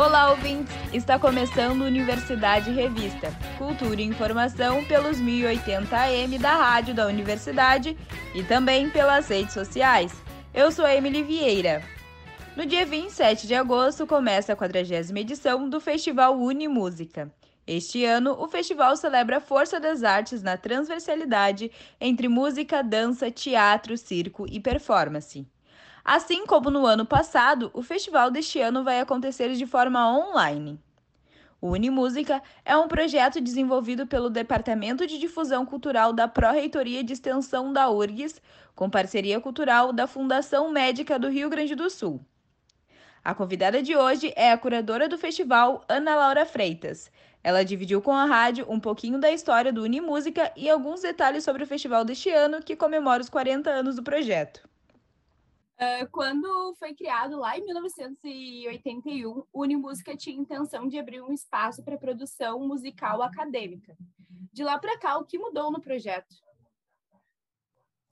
Olá, ouvintes! Está começando Universidade Revista, cultura e informação pelos 1080 AM da rádio da universidade e também pelas redes sociais. Eu sou Emily Vieira. No dia 27 de agosto começa a 40 edição do Festival Unimúsica. Este ano, o festival celebra a força das artes na transversalidade entre música, dança, teatro, circo e performance. Assim como no ano passado, o festival deste ano vai acontecer de forma online. O Unimúsica é um projeto desenvolvido pelo Departamento de Difusão Cultural da Pró-Reitoria de Extensão da URGS, com parceria cultural da Fundação Médica do Rio Grande do Sul. A convidada de hoje é a curadora do festival, Ana Laura Freitas. Ela dividiu com a rádio um pouquinho da história do Unimúsica e alguns detalhes sobre o festival deste ano, que comemora os 40 anos do projeto. Uh, quando foi criado lá em 1981, o Unimúsica tinha intenção de abrir um espaço para produção musical acadêmica. De lá para cá, o que mudou no projeto?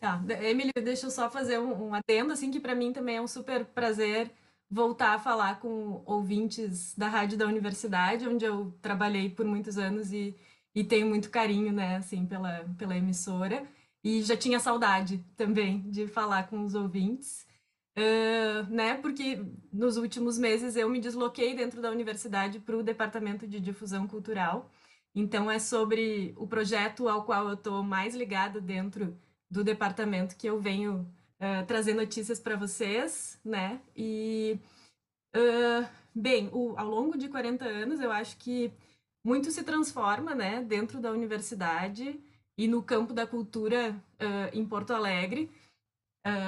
Tá, Emily, deixa eu só fazer um, um adendo, assim, que para mim também é um super prazer voltar a falar com ouvintes da rádio da universidade, onde eu trabalhei por muitos anos e, e tenho muito carinho, né, assim, pela, pela emissora. E já tinha saudade também de falar com os ouvintes. Né? Porque nos últimos meses eu me desloquei dentro da universidade para o departamento de difusão cultural. Então é sobre o projeto ao qual eu estou mais ligada dentro do departamento que eu venho uh, trazer notícias para vocês, né? E uh, bem, o, ao longo de 40 anos eu acho que muito se transforma, né? Dentro da universidade e no campo da cultura em Porto Alegre.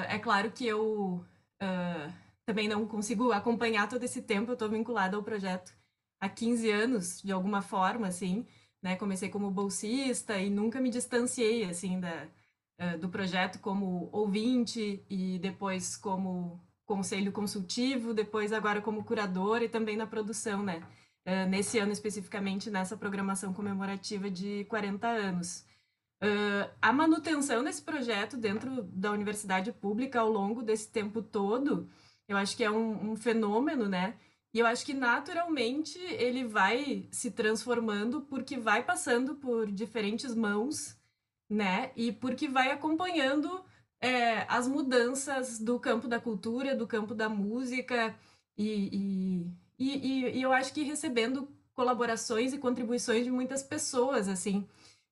é claro que eu uh, também não consigo acompanhar todo esse tempo, eu estou vinculada ao projeto há 15 anos, de alguma forma, assim, né? Comecei como bolsista e nunca me distanciei, assim, da, uh, do projeto como ouvinte e depois como conselho consultivo, depois agora como curadora e também na produção, né? Uh, nesse ano especificamente, nessa programação comemorativa de 40 anos. Uh, a manutenção desse projeto dentro da universidade pública ao longo desse tempo todo, eu acho que é um, um fenômeno, né? E eu acho que naturalmente ele vai se transformando porque vai passando por diferentes mãos, né? E porque vai acompanhando é, as mudanças do campo da cultura, do campo da música, e, e, e, e eu acho que recebendo colaborações e contribuições de muitas pessoas, assim.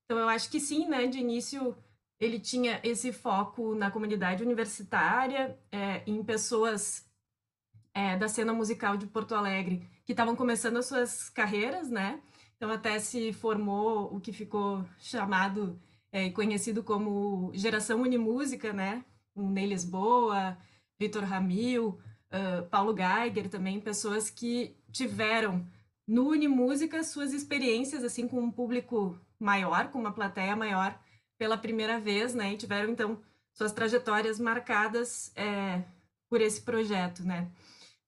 Então, eu acho que sim, né? De início, ele tinha esse foco na comunidade universitária, é, em pessoas é, da cena musical de Porto Alegre que estavam começando as suas carreiras, né? Então, até se formou o que ficou chamado é, e é, conhecido como Geração Unimúsica, né? O Ney Lisboa, Vitor Ramil, uh, Paulo Geiger também, pessoas que tiveram no Unimúsica suas experiências assim com um público maior, com uma plateia maior pela primeira vez, né? E tiveram, então, suas trajetórias marcadas é, por esse projeto, né?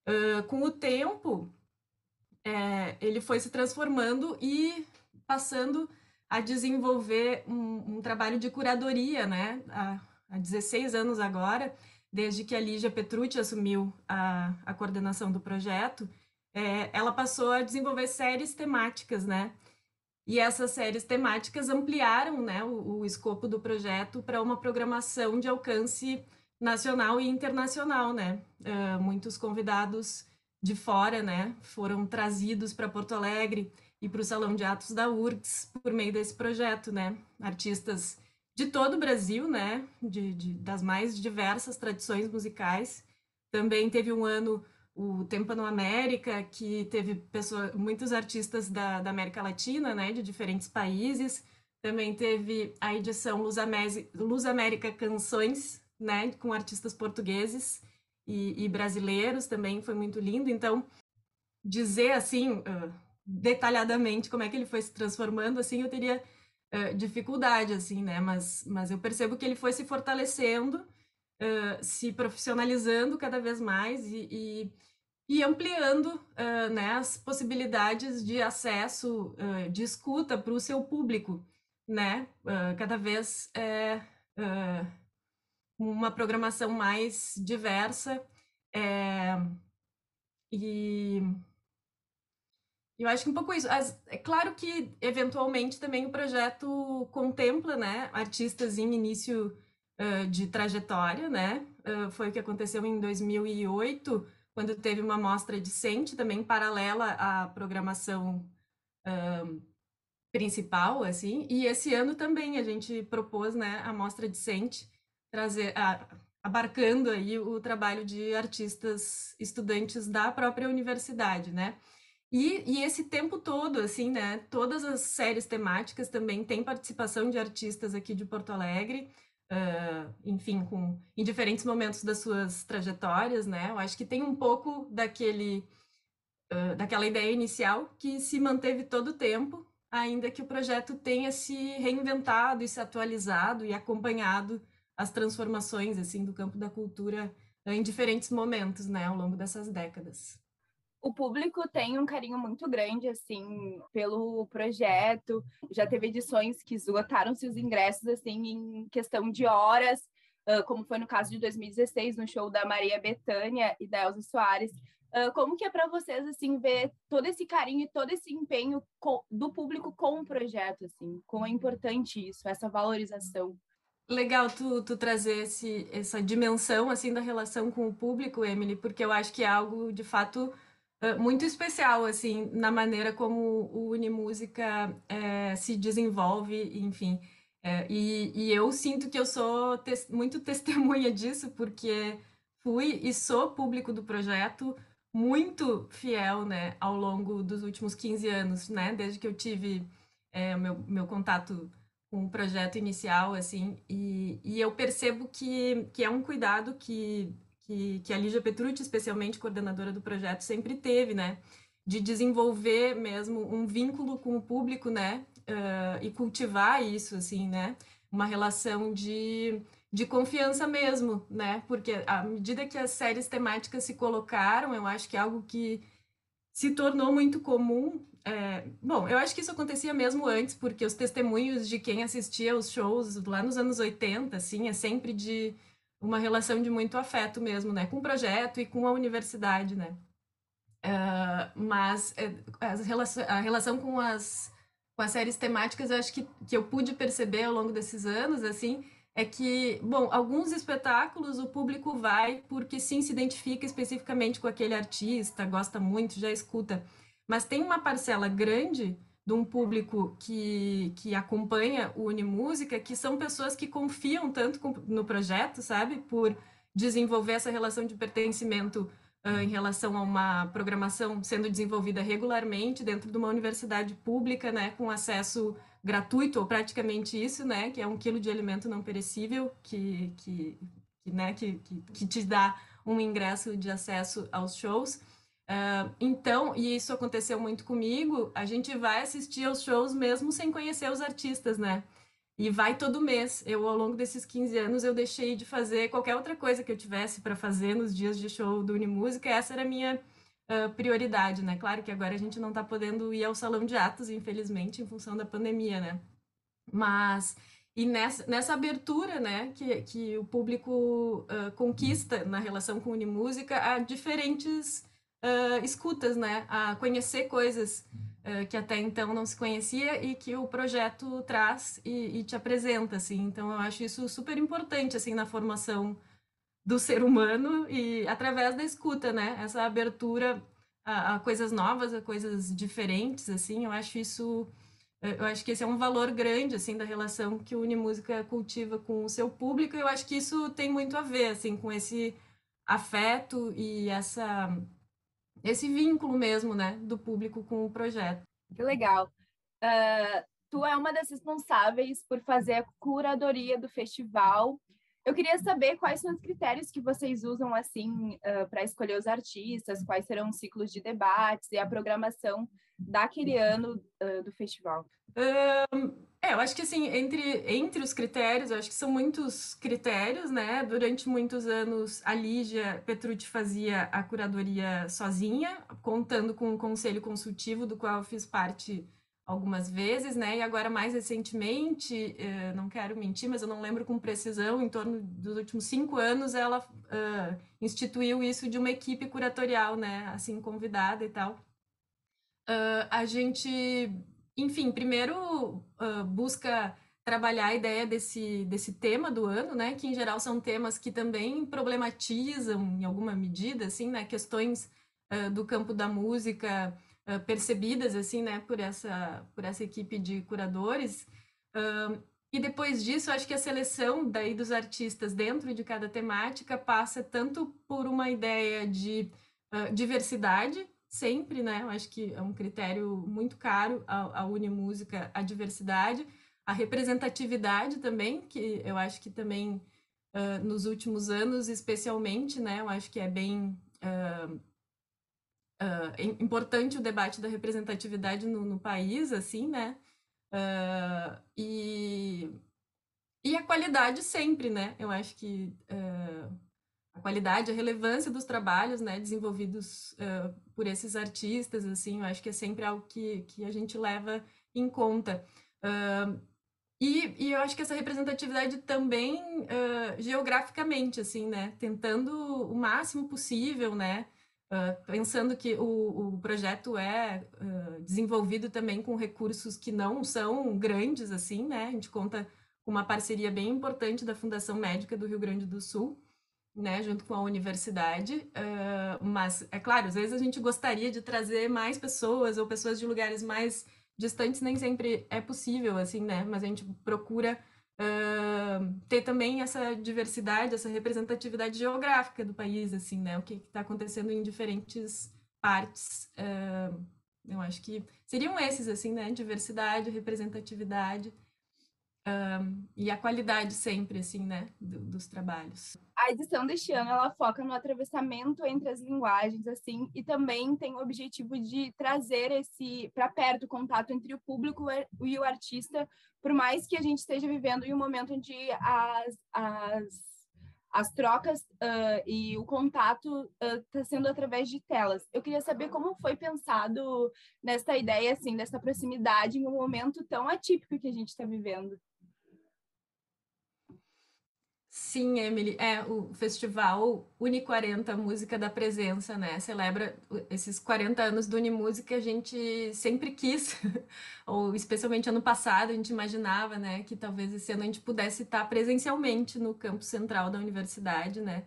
Uh, com o tempo, é, ele foi se transformando e passando a desenvolver um, um trabalho de curadoria, né? Há, há 16 anos agora, desde que a Lígia Petrucci assumiu a, a coordenação do projeto, é, ela passou a desenvolver séries temáticas, né? E essas séries temáticas ampliaram né, o, o escopo do projeto para uma programação de alcance nacional e internacional, né? Uh, muitos convidados de fora, né, foram trazidos para Porto Alegre e para o Salão de Atos da URGS por meio desse projeto, né? Artistas de todo o Brasil, né, de, de das mais diversas tradições musicais. Também teve um ano o Tempano América, que teve pessoa, muitos artistas da, da América Latina, né, de diferentes países. Também teve a edição Luz, Luz América Canções, né, com artistas portugueses e, e, brasileiros, também foi muito lindo. Então, dizer assim, uh, detalhadamente como é que ele foi se transformando, assim, eu teria uh, dificuldade, assim, né, mas, mas eu percebo que ele foi se fortalecendo uh, se profissionalizando cada vez mais e, e, e ampliando uh, né, as possibilidades de acesso, uh, de escuta para o seu público, né? cada vez é uma programação mais diversa é, e eu acho que um pouco isso. As, é claro que, eventualmente, também o projeto contempla, né, artistas em início uh, de trajetória, né? Uh, foi o que aconteceu em 2008, quando teve uma mostra decente, também paralela à programação uh, principal, assim. E esse ano também a gente propôs, né, a mostra decente, trazer... A, abarcando aí o trabalho de artistas estudantes da própria universidade, né? E, e, esse tempo todo, assim, né? Todas as séries temáticas também têm participação de artistas aqui de Porto Alegre, uh, enfim, com, em diferentes momentos das suas trajetórias, né? Eu acho que tem um pouco daquele, uh, daquela ideia inicial que se manteve todo o tempo, ainda que o projeto tenha se reinventado e se atualizado e acompanhado as transformações, assim, do campo da cultura em diferentes momentos, né? Ao longo dessas décadas o público tem um carinho muito grande, assim, pelo projeto. Já teve edições que esgotaram-se os ingressos, assim, em questão de horas, como foi no caso de 2016, no show da Maria Bethânia e da Elza Soares. como que é para vocês, assim, ver todo esse carinho e todo esse empenho do público com o projeto, assim? Como é importante isso, essa valorização? Legal tu, tu trazer esse, essa dimensão, assim, da relação com o público, Emily, porque eu acho que é algo, de fato muito especial, assim, na maneira como o Unimúsica é, se desenvolve, enfim. É, e, e, eu sinto que eu sou muito testemunha disso, porque fui e sou público do projeto muito fiel, né, ao longo dos últimos 15 anos, né, desde que eu tive é, meu, meu contato com o projeto inicial, assim, e, e eu percebo que, que é um cuidado que que, que a Lígia Petrucci, especialmente coordenadora do projeto, sempre teve, né? De desenvolver mesmo um vínculo com o público, né? Uh, e cultivar isso, assim, né? Uma relação de, de confiança mesmo, né? Porque à medida que as séries temáticas se colocaram, eu acho que é algo que se tornou muito comum. É, bom, eu acho que isso acontecia mesmo antes, porque os testemunhos de quem assistia os shows lá nos anos 80, assim, é sempre de uma relação de muito afeto mesmo, né, com o projeto e com a universidade, né. Uh, mas a relação, a relação com as com as séries temáticas, eu acho que, que eu pude perceber ao longo desses anos, assim, é que, bom, alguns espetáculos o público vai porque sim se identifica especificamente com aquele artista, gosta muito, já escuta. Mas tem uma parcela grande de um público que, que acompanha o Unimúsica, que são pessoas que confiam tanto no projeto, sabe? Por desenvolver essa relação de pertencimento uh, em relação a uma programação sendo desenvolvida regularmente dentro de uma universidade pública, né? Com acesso gratuito, ou praticamente isso, né? Que é um quilo de alimento não perecível, que, que, que, né? que, que, que te dá um ingresso de acesso aos shows. Uh, então, e isso aconteceu muito comigo, a gente vai assistir aos shows mesmo sem conhecer os artistas, né? E vai todo mês. Eu, ao longo desses 15 anos, eu deixei de fazer qualquer outra coisa que eu tivesse para fazer nos dias de show do Unimúsica. Essa era a minha uh, prioridade, né? Claro que agora a gente não está podendo ir ao salão de atos, infelizmente, em função da pandemia, né? Mas e nessa, nessa abertura né, que, que o público uh, conquista na relação com Unimúsica, há diferentes uh, escutas, né? A conhecer coisas uh, que até então não se conhecia e que o projeto traz e, e, te apresenta, assim. Então, eu acho isso super importante, assim, na formação do ser humano e através da escuta, né? Essa abertura a, a coisas novas, a coisas diferentes, assim. Eu acho isso... Eu acho que esse é um valor grande, assim, da relação que o Unimúsica cultiva com o seu público. Eu acho que isso tem muito a ver, assim, com esse afeto e essa esse vínculo mesmo, né, do público com o projeto. Que legal. Uh, tu é uma das responsáveis por fazer a curadoria do festival. Eu queria saber quais são os critérios que vocês usam assim uh, para escolher os artistas, quais serão os ciclos de debates e a programação daquele ano uh, do festival. É, eu acho que assim, entre, entre os critérios, eu acho que são muitos critérios, né? Durante muitos anos, a Lígia Petrucci fazia a curadoria sozinha, contando com um conselho consultivo, do qual eu fiz parte algumas vezes, né? E agora, mais recentemente, uh, não quero mentir, mas eu não lembro com precisão, em torno dos últimos cinco anos, ela uh, instituiu isso de uma equipe curatorial, né? Assim, convidada e tal. uh, a gente, enfim, primeiro uh, busca trabalhar a ideia desse, desse tema do ano, né? Que em geral são temas que também problematizam, em alguma medida, assim, né? Questões do campo da música uh, percebidas, assim, né? Por essa, por essa equipe de curadores. Uh, e depois disso, acho que a seleção daí dos artistas dentro de cada temática passa tanto por uma ideia de diversidade, sempre, né? Eu acho que é um critério muito caro a, a Unimúsica, a diversidade, a representatividade também, que eu acho que também uh, nos últimos anos, especialmente, né, eu acho que é bem uh, uh, importante o debate da representatividade no, no país, assim, né, e, e a qualidade sempre, né, eu acho que a qualidade, a relevância dos trabalhos, né, desenvolvidos por esses artistas, assim, eu acho que é sempre algo que, que a gente leva em conta. Uh, e, e eu acho que essa representatividade também uh, geograficamente, assim, né? Tentando o máximo possível, né? Uh, pensando que o, o projeto é uh, desenvolvido também com recursos que não são grandes, assim, né? A gente conta com uma parceria bem importante da Fundação Médica do Rio Grande do Sul, né? Junto com a universidade. mas, é claro, às vezes a gente gostaria de trazer mais pessoas ou pessoas de lugares mais distantes nem sempre é possível, assim, né? Mas a gente procura uh, ter também essa diversidade, essa representatividade geográfica do país, assim, né? O que está acontecendo em diferentes partes. Uh, eu acho que seriam esses, assim, né? Diversidade, representatividade um, e a qualidade sempre, assim, né, do, dos trabalhos. A edição deste ano, ela foca no atravessamento entre as linguagens, assim, e também tem o objetivo de trazer esse para perto o contato entre o público e o artista, por mais que a gente esteja vivendo em um momento onde as, as as trocas uh, e o contato está uh, sendo através de telas. Eu queria saber como foi pensado nessa ideia, assim, dessa proximidade em um momento tão atípico que a gente está vivendo. Sim, Emily, é o festival Uni 40 Música da Presença, né? Celebra esses 40 anos do Unimúsica, a gente sempre quis, ou especialmente ano passado, a gente imaginava, né, que talvez esse ano a gente pudesse estar presencialmente no campus central da universidade, né?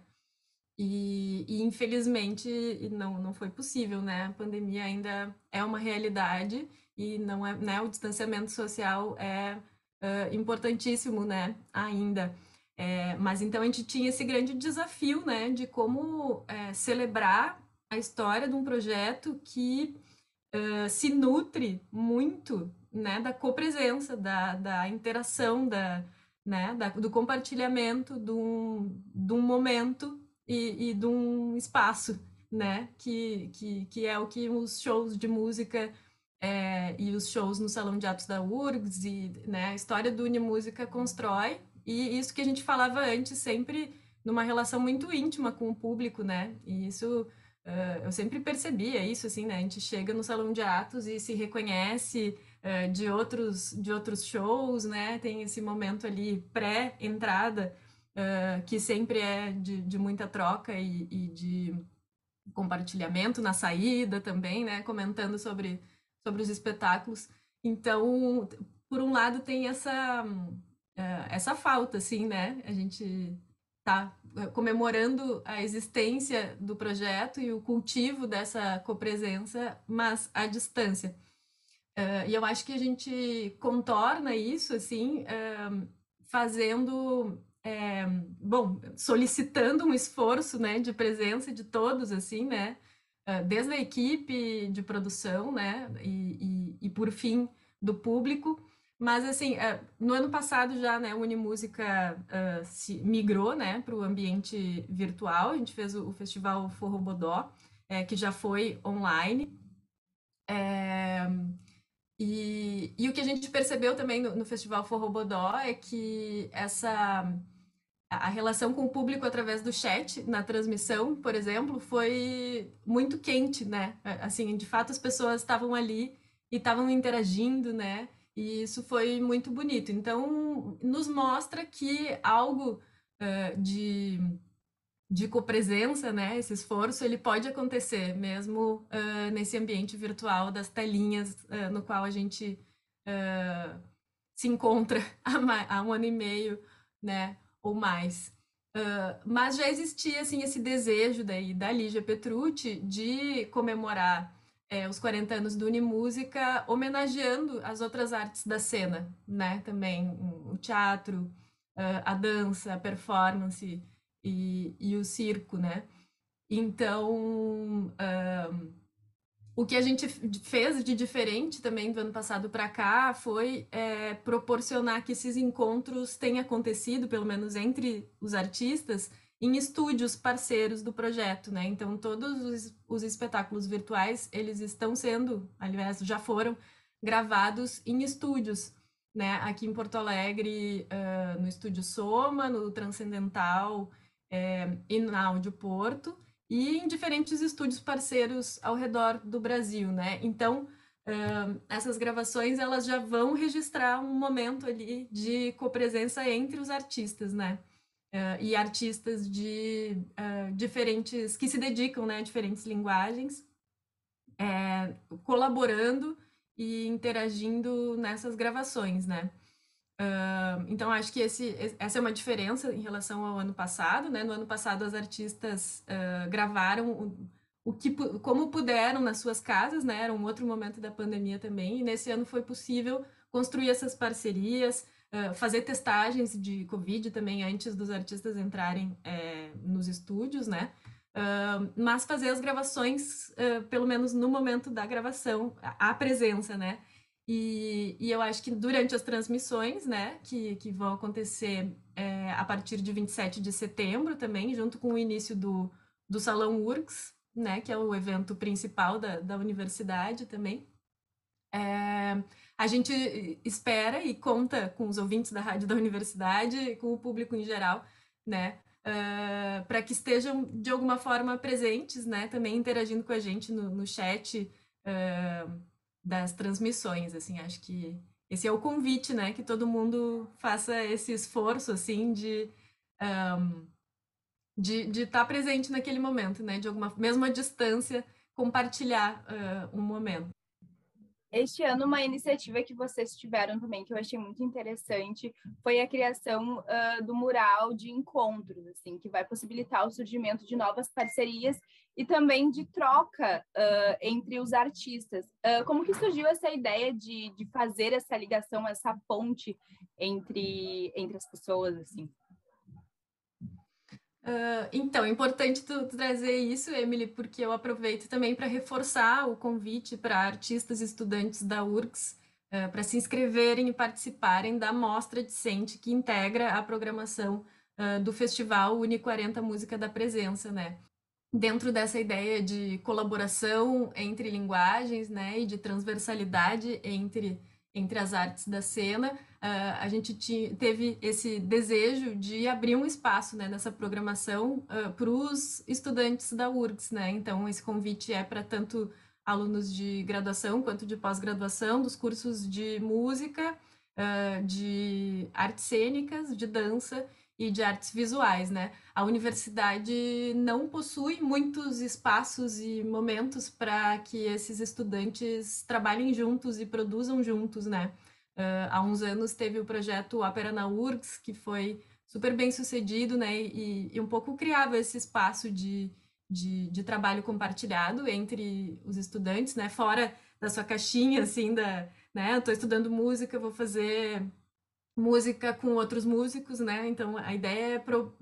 E, e infelizmente não, não foi possível, né? A pandemia ainda é uma realidade e não é, né, o distanciamento social é uh, importantíssimo, né, ainda. É, mas então a gente tinha esse grande desafio, né, de como é, celebrar a história de um projeto que uh, se nutre muito, né, da copresença, da, da interação, da, né, da, do compartilhamento de um, de um momento e, e de um espaço, né, que, que, que é o que os shows de música é, e os shows no Salão de Atos da URGS e né, a história do Unimúsica constrói e isso que a gente falava antes, sempre numa relação muito íntima com o público, né? E isso uh, eu sempre percebia isso, assim, né? A gente chega no salão de atos e se reconhece uh, de outros de outros shows, né? Tem esse momento ali pré-entrada uh, que sempre é de, de muita troca e, e, de compartilhamento na saída também, né? Comentando sobre sobre os espetáculos. Então, por um lado tem essa essa falta, assim, né? A gente tá eh, comemorando a existência do projeto e o cultivo dessa copresença, mas à distância. Uh, e eu acho que a gente contorna isso, assim, uh, fazendo, é, bom, solicitando um esforço, né, de presença de todos, assim, né, uh, desde a equipe de produção, né, e, e, e por fim, do público, mas, assim, uh, no ano passado já, né, a Unimúsica uh, se migrou, né, para o ambiente virtual. A gente fez o, o Festival Forrobodó, é, que já foi online. É, e, e o que a gente percebeu também no, no Festival Forrobodó é que essa a relação com o público através do chat na transmissão, por exemplo, foi muito quente, né? Assim, de fato as pessoas estavam ali e estavam interagindo, né? E isso foi muito bonito. Então, nos mostra que algo uh, de, de copresença, né? Esse esforço, ele pode acontecer mesmo uh, nesse ambiente virtual das telinhas uh, no qual a gente se encontra há, há, um ano e meio, né? Ou mais. mas já existia, assim, esse desejo daí da Lígia Petrucci de comemorar é, os 40 anos do Unimúsica, homenageando as outras artes da cena, né? Também o teatro, a dança, a performance, e, e o circo, né? Então, um, o que a gente fez de diferente também do ano passado para cá foi é, proporcionar que esses encontros tenham acontecido, pelo menos entre os artistas, em estúdios parceiros do projeto, né? Então, todos os, os espetáculos virtuais, eles estão sendo, aliás, já foram gravados em estúdios, né? Aqui em Porto Alegre, uh, no Estúdio Soma, no Transcendental, é, e na Áudio Porto, e em diferentes estúdios parceiros ao redor do Brasil, né? Então, uh, essas gravações, elas já vão registrar um momento ali de copresença entre os artistas, né? Uh, e artistas de uh, diferentes, que se dedicam né, a diferentes linguagens, é, colaborando e interagindo nessas gravações, né? Uh, então, acho que esse, essa é uma diferença em relação ao ano passado, né? No ano passado, as artistas gravaram o, o, que, como puderam nas suas casas, né? Era um outro momento da pandemia também, e nesse ano foi possível construir essas parcerias, uh, fazer testagens de Covid também antes dos artistas entrarem é, nos estúdios, né? mas fazer as gravações, pelo menos no momento da gravação, a, a presença, né? E, e eu acho que durante as transmissões, né, que, que vão acontecer é, a partir de 27 de setembro também, junto com o início do, do Salão URGS, né, que é o evento principal da, da universidade também, é, a gente espera e conta com os ouvintes da rádio da universidade e com o público em geral, né, uh, para que estejam de alguma forma presentes, né, também interagindo com a gente no, no chat, uh, das transmissões, assim, acho que esse é o convite, né, que todo mundo faça esse esforço, assim, de um, de estar tá presente naquele momento, né, de alguma, mesmo à distância, compartilhar uh, um momento. Este ano, uma iniciativa que vocês tiveram também, que eu achei muito interessante, foi a criação uh, do mural de encontros, assim, que vai possibilitar o surgimento de novas parcerias e também de troca uh, entre os artistas. Uh, como que surgiu essa ideia de, de fazer essa ligação, essa ponte entre, entre as pessoas, assim? Uh, então, é importante tu, tu, trazer isso, Emily, porque eu aproveito também para reforçar o convite para artistas e estudantes da URCS uh, para se inscreverem e participarem da mostra discente que integra a programação uh, do Festival Uni 40 Música da Presença, né? Dentro dessa ideia de colaboração entre linguagens, né, e de transversalidade entre, entre as artes da cena, uh, a gente teve esse desejo de abrir um espaço né, nessa programação ah, para os estudantes da URGS. Né? Então, esse convite é para tanto alunos de graduação quanto de pós-graduação, dos cursos de música, uh, de artes cênicas, de dança e de artes visuais, né? A universidade não possui muitos espaços e momentos para que esses estudantes trabalhem juntos e produzam juntos, né? Uh, há uns anos teve o projeto Ópera na URGS, que foi super bem sucedido, né? E, e um pouco criava esse espaço de, de, de, trabalho compartilhado entre os estudantes, né? Fora da sua caixinha, assim, da, né? Eu estou estudando música, vou fazer música com outros músicos, né? Então a ideia é pro,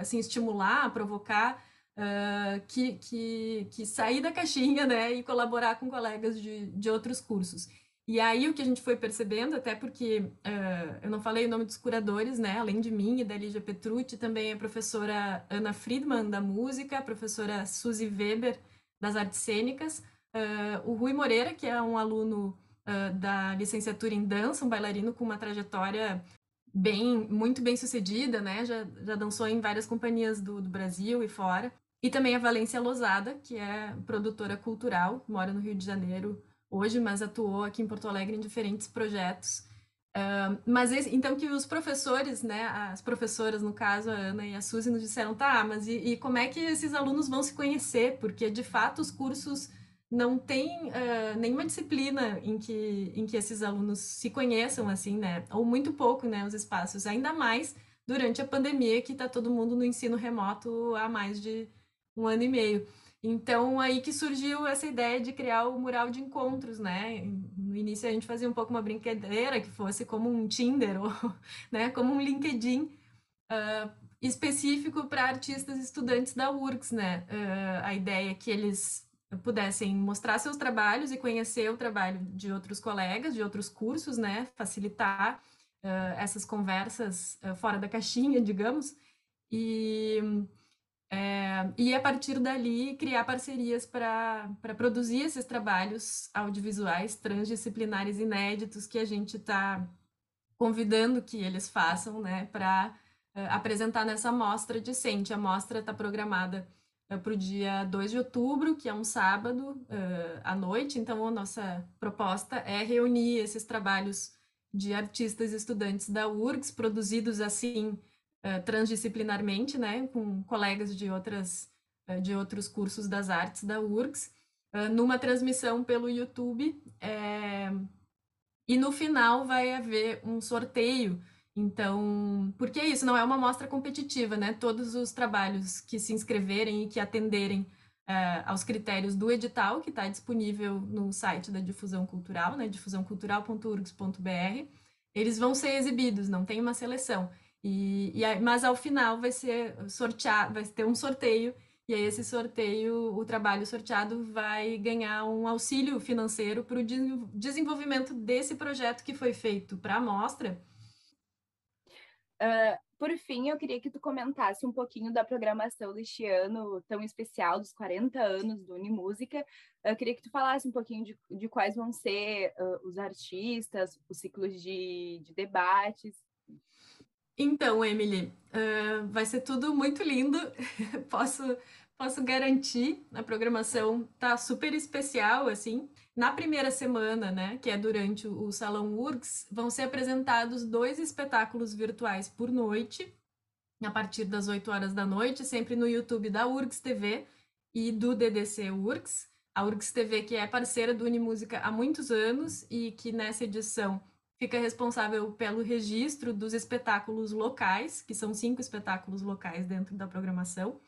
assim estimular, provocar uh, que, que, que sair da caixinha, né? E colaborar com colegas de, de outros cursos. E aí o que a gente foi percebendo, até porque uh, eu não falei o nome dos curadores, né? Além de mim e da Lígia Petrucci, também a professora Ana Friedman, da música, a professora Suzy Weber, das artes cênicas, uh, o Rui Moreira, que é um aluno uh, da licenciatura em dança, um bailarino com uma trajetória bem, muito bem sucedida, né? Já, já dançou em várias companhias do, do Brasil e fora. E também a Valência Losada, que é produtora cultural, mora no Rio de Janeiro hoje, mas atuou aqui em Porto Alegre em diferentes projetos Uh, mas esse, então que os professores, né, as professoras no caso, a Ana e a Suzy nos disseram, tá, mas e, e como é que esses alunos vão se conhecer? Porque de fato os cursos não tem uh, nenhuma disciplina em que, em que esses alunos se conheçam assim, né, ou muito pouco, né, os espaços, ainda mais durante a pandemia que está todo mundo no ensino remoto há mais de um ano e meio. Então, aí que surgiu essa ideia de criar o mural de encontros, né? No início a gente fazia um pouco uma brincadeira que fosse como um Tinder ou né, como um LinkedIn uh, específico para artistas estudantes da URGS, né? Uh, a ideia é que eles pudessem mostrar seus trabalhos e conhecer o trabalho de outros colegas, de outros cursos, né? Facilitar uh, essas conversas fora da caixinha, digamos. E é, e a partir dali criar parcerias para produzir esses trabalhos audiovisuais transdisciplinares inéditos que a gente está convidando que eles façam, né, para uh, apresentar nessa mostra decente. A mostra está programada uh, para o dia 2 de outubro, que é um sábado uh, à noite, então a nossa proposta é reunir esses trabalhos de artistas e estudantes da URGS, produzidos assim uh, transdisciplinarmente, né, com colegas de outras uh, de outros cursos das artes da URGS, numa transmissão pelo YouTube. É... E no final vai haver um sorteio. Então, porque é isso, não é uma mostra competitiva, né? Todos os trabalhos que se inscreverem e que atenderem aos critérios do edital, que está disponível no site da Difusão Cultural, né? difusãocultural.urgs.br, eles vão ser exibidos, não tem uma seleção. E, e, mas ao final vai ser sortear, vai ter um sorteio, e aí esse sorteio, o trabalho sorteado vai ganhar um auxílio financeiro para o desenvolvimento desse projeto que foi feito para a amostra. Uh, por fim, eu queria que tu comentasse um pouquinho da programação deste ano tão especial, dos 40 anos do Unimúsica. Eu queria que tu falasse um pouquinho de, de quais vão ser uh, os artistas, os ciclos de, de debates. Então, Emily, uh, vai ser tudo muito lindo. posso, posso garantir. A programação tá super especial, assim. Na primeira semana, né, que é durante o Salão URGS, vão ser apresentados dois espetáculos virtuais por noite, a partir das 8 horas da noite, sempre no YouTube da URGS TV e do DDC URGS. A URGS TV, que é parceira do Unimúsica há muitos anos e que nessa edição fica responsável pelo registro dos espetáculos locais, que são cinco espetáculos locais dentro da programação.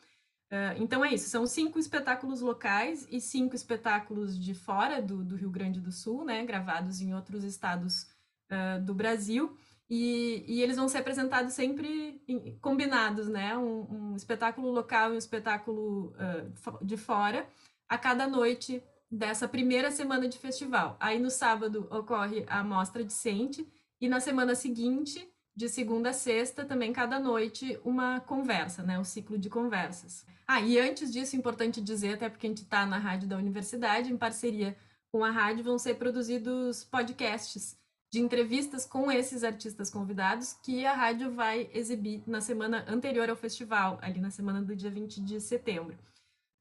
Uh, então é isso, são cinco espetáculos locais e cinco espetáculos de fora do, do Rio Grande do Sul, né, gravados em outros estados uh, do Brasil. E, e, eles vão ser apresentados sempre em, combinados, né? Um, um, espetáculo local e um espetáculo uh, de fora a cada noite dessa primeira semana de festival. Aí no sábado ocorre a mostra decente e na semana seguinte, de segunda a sexta, também cada noite uma conversa, né? Um ciclo de conversas. Ah, e antes disso, importante dizer, até porque a gente está na rádio da universidade, em parceria com a rádio, vão ser produzidos podcasts de entrevistas com esses artistas convidados que a rádio vai exibir na semana anterior ao festival, ali na semana do dia 20 de setembro.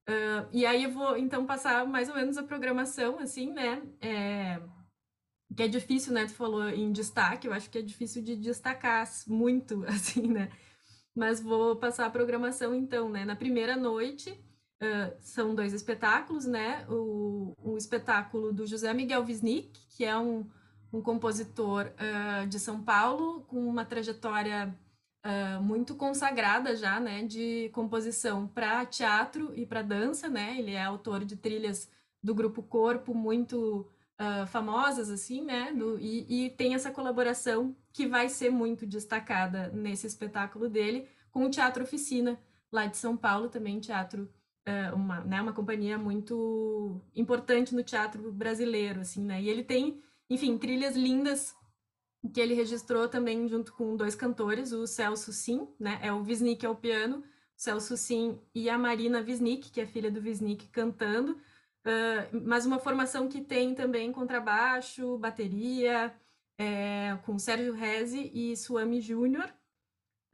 Uh, e aí eu vou então passar mais ou menos a programação, assim, né? É, que é difícil, né? Tu falou em destaque, eu acho que é difícil de destacar muito, assim, né? Mas vou passar a programação então, né? Na primeira noite uh, são dois espetáculos, né? O, o espetáculo do José Miguel Wisnik, que é um, um compositor uh, de São Paulo com uma trajetória uh, muito consagrada já, né, de composição para teatro e para dança, né? Ele é autor de trilhas do grupo Corpo muito uh, famosas, assim, né? Do, e, e tem essa colaboração que vai ser muito destacada nesse espetáculo dele com o Teatro Oficina, lá de São Paulo, também teatro uh, uma, né, uma companhia muito importante no teatro brasileiro, assim, né? E ele tem, enfim, trilhas lindas que ele registrou também junto com dois cantores, o Celso Sim, né? É o Wisnik ao piano, o Celso Sim e a Marina Wisnik, que é filha do Wisnik, cantando. Uh, mas uma formação que tem também contrabaixo, bateria, é, com Sérgio Rezi e Suami Júnior.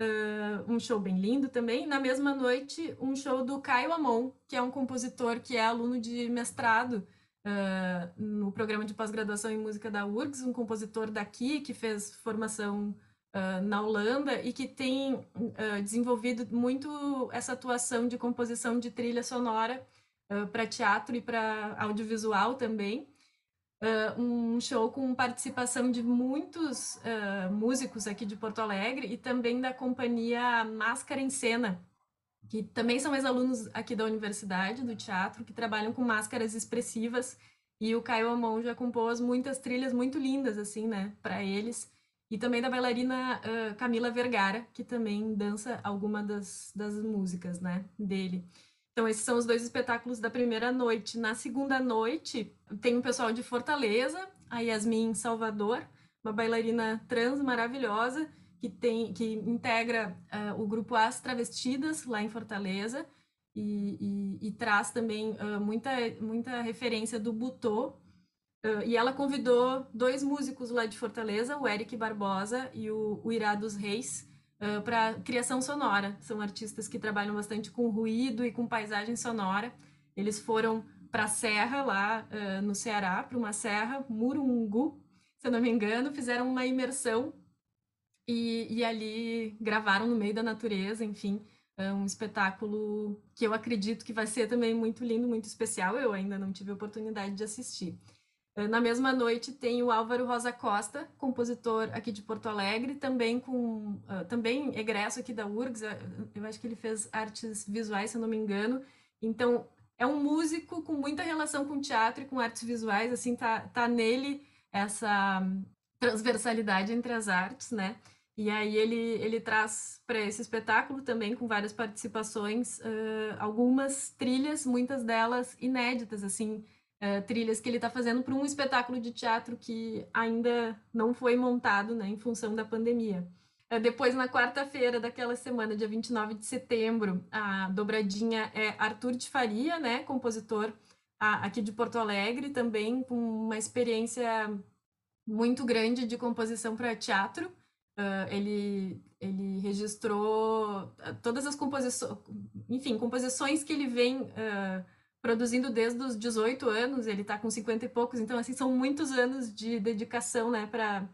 Uh, um show bem lindo também. Na mesma noite, um show do Caio Amon, que é um compositor que é aluno de mestrado uh, no programa de pós-graduação em música da URGS, um compositor daqui que fez formação uh, na Holanda e que tem uh, desenvolvido muito essa atuação de composição de trilha sonora para teatro e para audiovisual também. um show com participação de muitos músicos aqui de Porto Alegre e também da companhia Máscara em Cena, que também são ex-alunos aqui da universidade, do teatro, que trabalham com máscaras expressivas. E o Caio Amon já compôs muitas trilhas muito lindas, assim, né, para eles. E também da bailarina uh, Camila Vergara, que também dança alguma das, das músicas, né, dele. Então, esses são os dois espetáculos da primeira noite. Na segunda noite, tem um pessoal de Fortaleza, a Yasmin Salvador, uma bailarina trans maravilhosa, que tem que integra uh, o grupo As Travestidas lá em Fortaleza e, e, e traz também uh, muita muita referência do Butô uh, e ela convidou dois músicos lá de Fortaleza o Eric Barbosa e o, o Irá dos Reis para criação sonora são artistas que trabalham bastante com ruído e com paisagem sonora eles foram para a serra lá no Ceará para uma serra Murungu se eu não me engano fizeram uma imersão e, e ali gravaram no meio da natureza, enfim, é um espetáculo que eu acredito que vai ser também muito lindo, muito especial. Eu ainda não tive a oportunidade de assistir. É, na mesma noite tem o Álvaro Rosa Costa, compositor aqui de Porto Alegre, também com uh, também egresso aqui da URGS. Eu acho que ele fez artes visuais, se eu não me engano. Então é um músico com muita relação com teatro e com artes visuais. Assim tá tá nele essa transversalidade entre as artes, né? E aí ele, ele traz para esse espetáculo também com várias participações, uh, algumas trilhas, muitas delas inéditas, assim, uh, trilhas que ele está fazendo para um espetáculo de teatro que ainda não foi montado, né, em função da pandemia. Uh, depois, na quarta-feira daquela semana, dia 29 de setembro, a dobradinha é Arthur de Faria, né, compositor aqui de Porto Alegre, também com uma experiência muito grande de composição para teatro. Uh, ele, ele registrou todas as composições, enfim, composições que ele vem uh, produzindo desde os 18 anos, ele está com 50 e poucos, então, assim, são muitos anos de dedicação, né, para...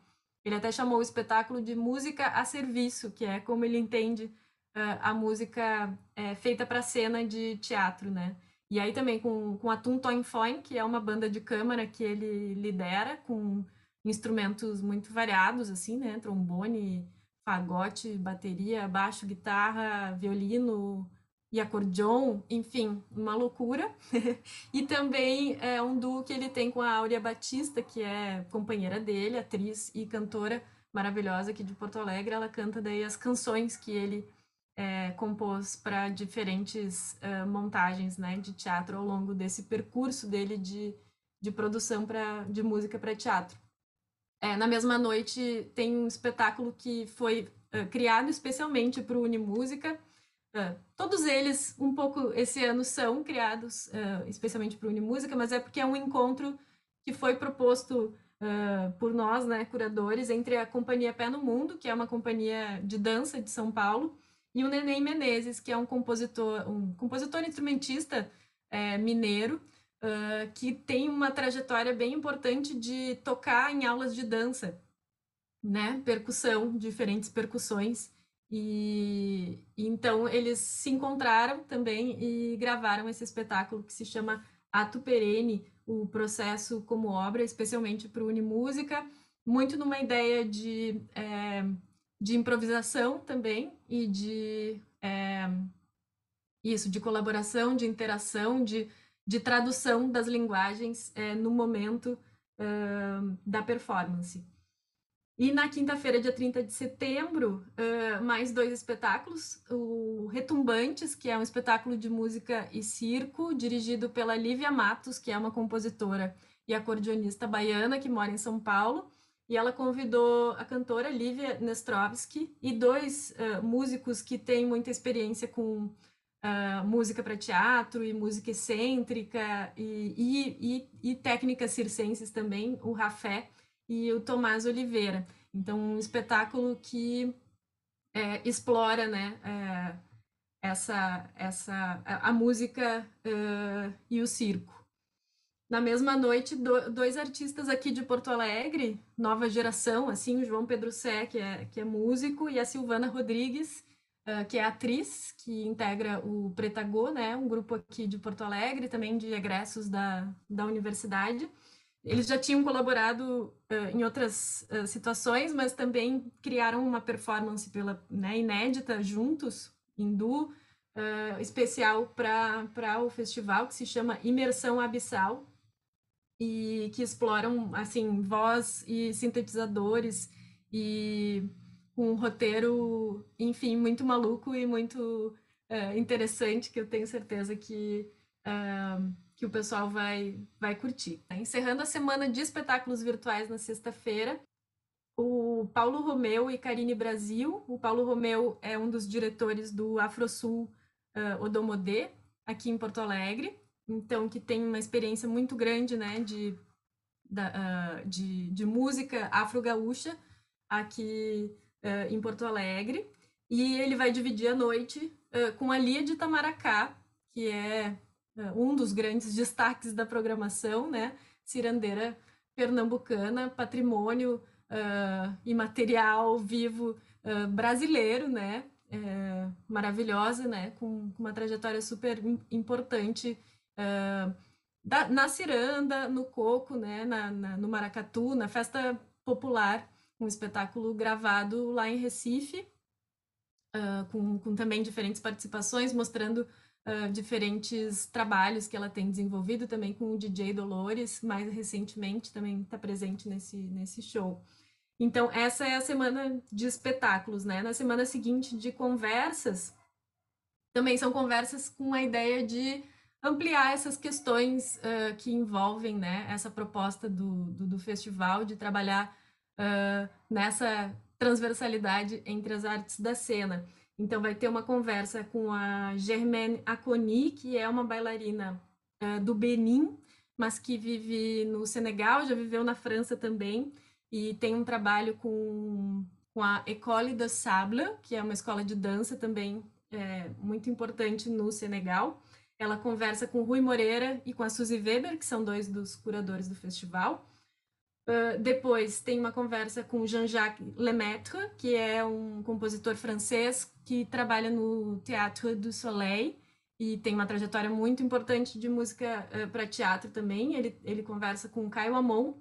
Ele até chamou o espetáculo de música a serviço, que é como ele entende uh, a música é, feita para cena de teatro, né. E aí também com, com a Tum Toin Foin, que é uma banda de câmara que ele lidera, com instrumentos muito variados, assim, né? Trombone, fagote, bateria, baixo, guitarra, violino e acordeon, enfim, uma loucura. e também é um duo que ele tem com a Áurea Batista, que é companheira dele, atriz e cantora maravilhosa aqui de Porto Alegre. Ela canta daí as canções que ele é, compôs para diferentes uh, montagens né, de teatro ao longo desse percurso dele de, de produção pra, de música para teatro. É, na mesma noite tem um espetáculo que foi uh, criado especialmente para o Unimúsica. Uh, todos eles, um pouco esse ano, são criados uh, especialmente para o Unimúsica, mas é porque é um encontro que foi proposto por nós, né, curadores, entre a Companhia Pé no Mundo, que é uma companhia de dança de São Paulo, e o Neném Menezes, que é um compositor, um compositor instrumentista é, mineiro, uh, que tem uma trajetória bem importante de tocar em aulas de dança, né? Percussão, diferentes percussões. E, então eles se encontraram também e gravaram esse espetáculo que se chama Ato Perene, o processo como obra, especialmente para o Unimúsica, muito numa ideia de, é, de improvisação também e de é, isso, de colaboração, de interação, de de tradução das linguagens é, no momento da performance. E na quinta-feira, dia 30 de setembro, uh, mais dois espetáculos. O Retumbantes, que é um espetáculo de música e circo, dirigido pela Lívia Matos, que é uma compositora e acordeonista baiana que mora em São Paulo. E ela convidou a cantora Lívia Nestrovski e dois uh, músicos que têm muita experiência com uh, música para teatro e música excêntrica e, e, e, e, técnicas circenses também, o Rafé e o Tomás Oliveira. Então, um espetáculo que é, explora né, é, essa, essa, a, a música e o circo. na mesma noite, do, dois artistas aqui de Porto Alegre, nova geração, assim, o João Pedro Sé, que é, que é músico, e a Silvana Rodrigues, que é atriz, que integra o Pretagô, né, um grupo aqui de Porto Alegre, também de egressos da, da universidade. Eles já tinham colaborado uh, em outras uh, situações, mas também criaram uma performance pela, né, inédita juntos, hindu, especial para o festival, que se chama Imersão Abissal, e que exploram assim voz e sintetizadores e um roteiro, enfim, muito maluco e muito uh, interessante que eu tenho certeza que uh, que o pessoal vai vai curtir. Encerrando a semana de espetáculos virtuais na sexta-feira, o Paulo Romeu e Karine Brasil. O Paulo Romeu é um dos diretores do Afrosul uh, Odomodê, aqui em Porto Alegre então que tem uma experiência muito grande, né, de, da, uh, de, de música afro-gaúcha aqui uh, em Porto Alegre, e ele vai dividir a noite uh, com a Lia de Tamaracá, que é um dos grandes destaques da programação, né, cirandeira pernambucana, patrimônio imaterial vivo brasileiro, né, é, maravilhosa, né, com, com uma trajetória super importante uh, da, na ciranda, no coco, né, na, na, no maracatu, na festa popular, um espetáculo gravado lá em Recife, uh, com, com também diferentes participações, mostrando Uh, diferentes trabalhos que ela tem desenvolvido também com o DJ Dolores, mais recentemente também está presente nesse, nesse show. Então, essa é a semana de espetáculos, né? Na semana seguinte de conversas, também são conversas com a ideia de ampliar essas questões uh, que envolvem né, essa proposta do, do, do festival de trabalhar uh, nessa transversalidade entre as artes da cena. Então, vai ter uma conversa com a Germaine Aconi, que é uma bailarina uh, do Benin, mas que vive no Senegal, já viveu na França também, e tem um trabalho com, com a École de Sable, que é uma escola de dança também é, muito importante no Senegal. Ela conversa com Rui Moreira e com a Suzy Weber, que são dois dos curadores do festival. Uh, depois tem uma conversa com Jean-Jacques Lemaitre, que é um compositor francês que trabalha no Théâtre du Soleil e tem uma trajetória muito importante de música uh, para teatro também. Ele, ele conversa com Caio Amon,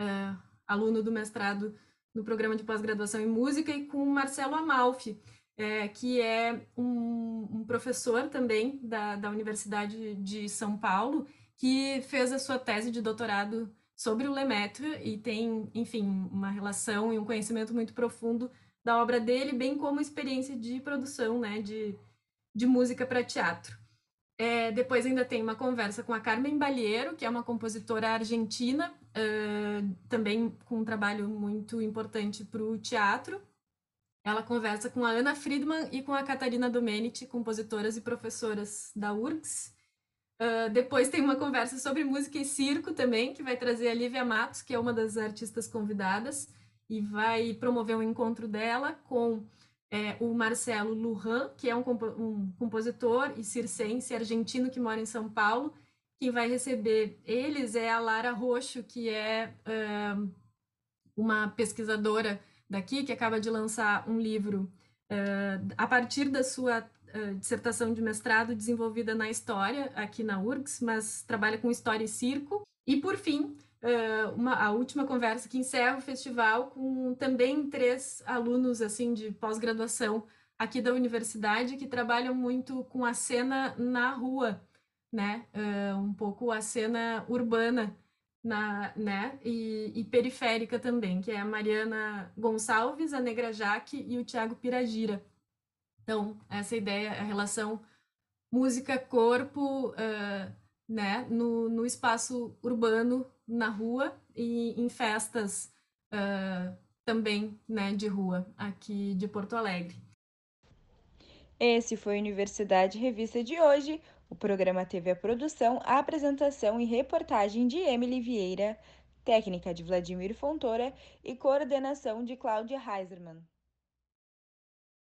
uh, aluno do mestrado no programa de pós-graduação em música, e com Marcelo Amalfi, é, que é um, um, professor também da, da Universidade de São Paulo, que fez a sua tese de doutorado sobre o Lemaitre e tem, enfim, uma relação e um conhecimento muito profundo da obra dele, bem como experiência de produção né, de, de música para teatro. É, depois ainda tem uma conversa com a Carmen Balheiro, que é uma compositora argentina, uh, também com um trabalho muito importante para o teatro, ela conversa com a Ana Friedman e com a Catarina Domenici, compositoras e professoras da URGS. Uh, depois tem uma conversa sobre música e circo também, que vai trazer a Lívia Matos, que é uma das artistas convidadas, e vai promover um encontro dela com é, o Marcelo Lujan, que é um, compo um, compositor e circense argentino que mora em São Paulo. Quem vai receber eles é a Lara Roxo, que é uh, uma pesquisadora daqui, que acaba de lançar um livro uh, a partir da sua uh, dissertação de mestrado desenvolvida na história aqui na URGS, mas trabalha com história e circo. E, por fim, uh, uma, a última conversa que encerra o festival com também três alunos assim de pós-graduação aqui da universidade que trabalham muito com a cena na rua, né? um pouco a cena urbana na, né, e, e, periférica também, que é a Mariana Gonçalves, a Negra Jaque e o Tiago Piragira. Então, essa ideia, a relação música-corpo, uh, né, no, no espaço urbano, na rua e em festas uh, também, né, de rua, aqui de Porto Alegre. Esse foi a Universidade Revista de hoje. O programa teve a produção, a apresentação e reportagem de Emily Vieira, técnica de Vladimir Fontoura e coordenação de Cláudia Heisermann.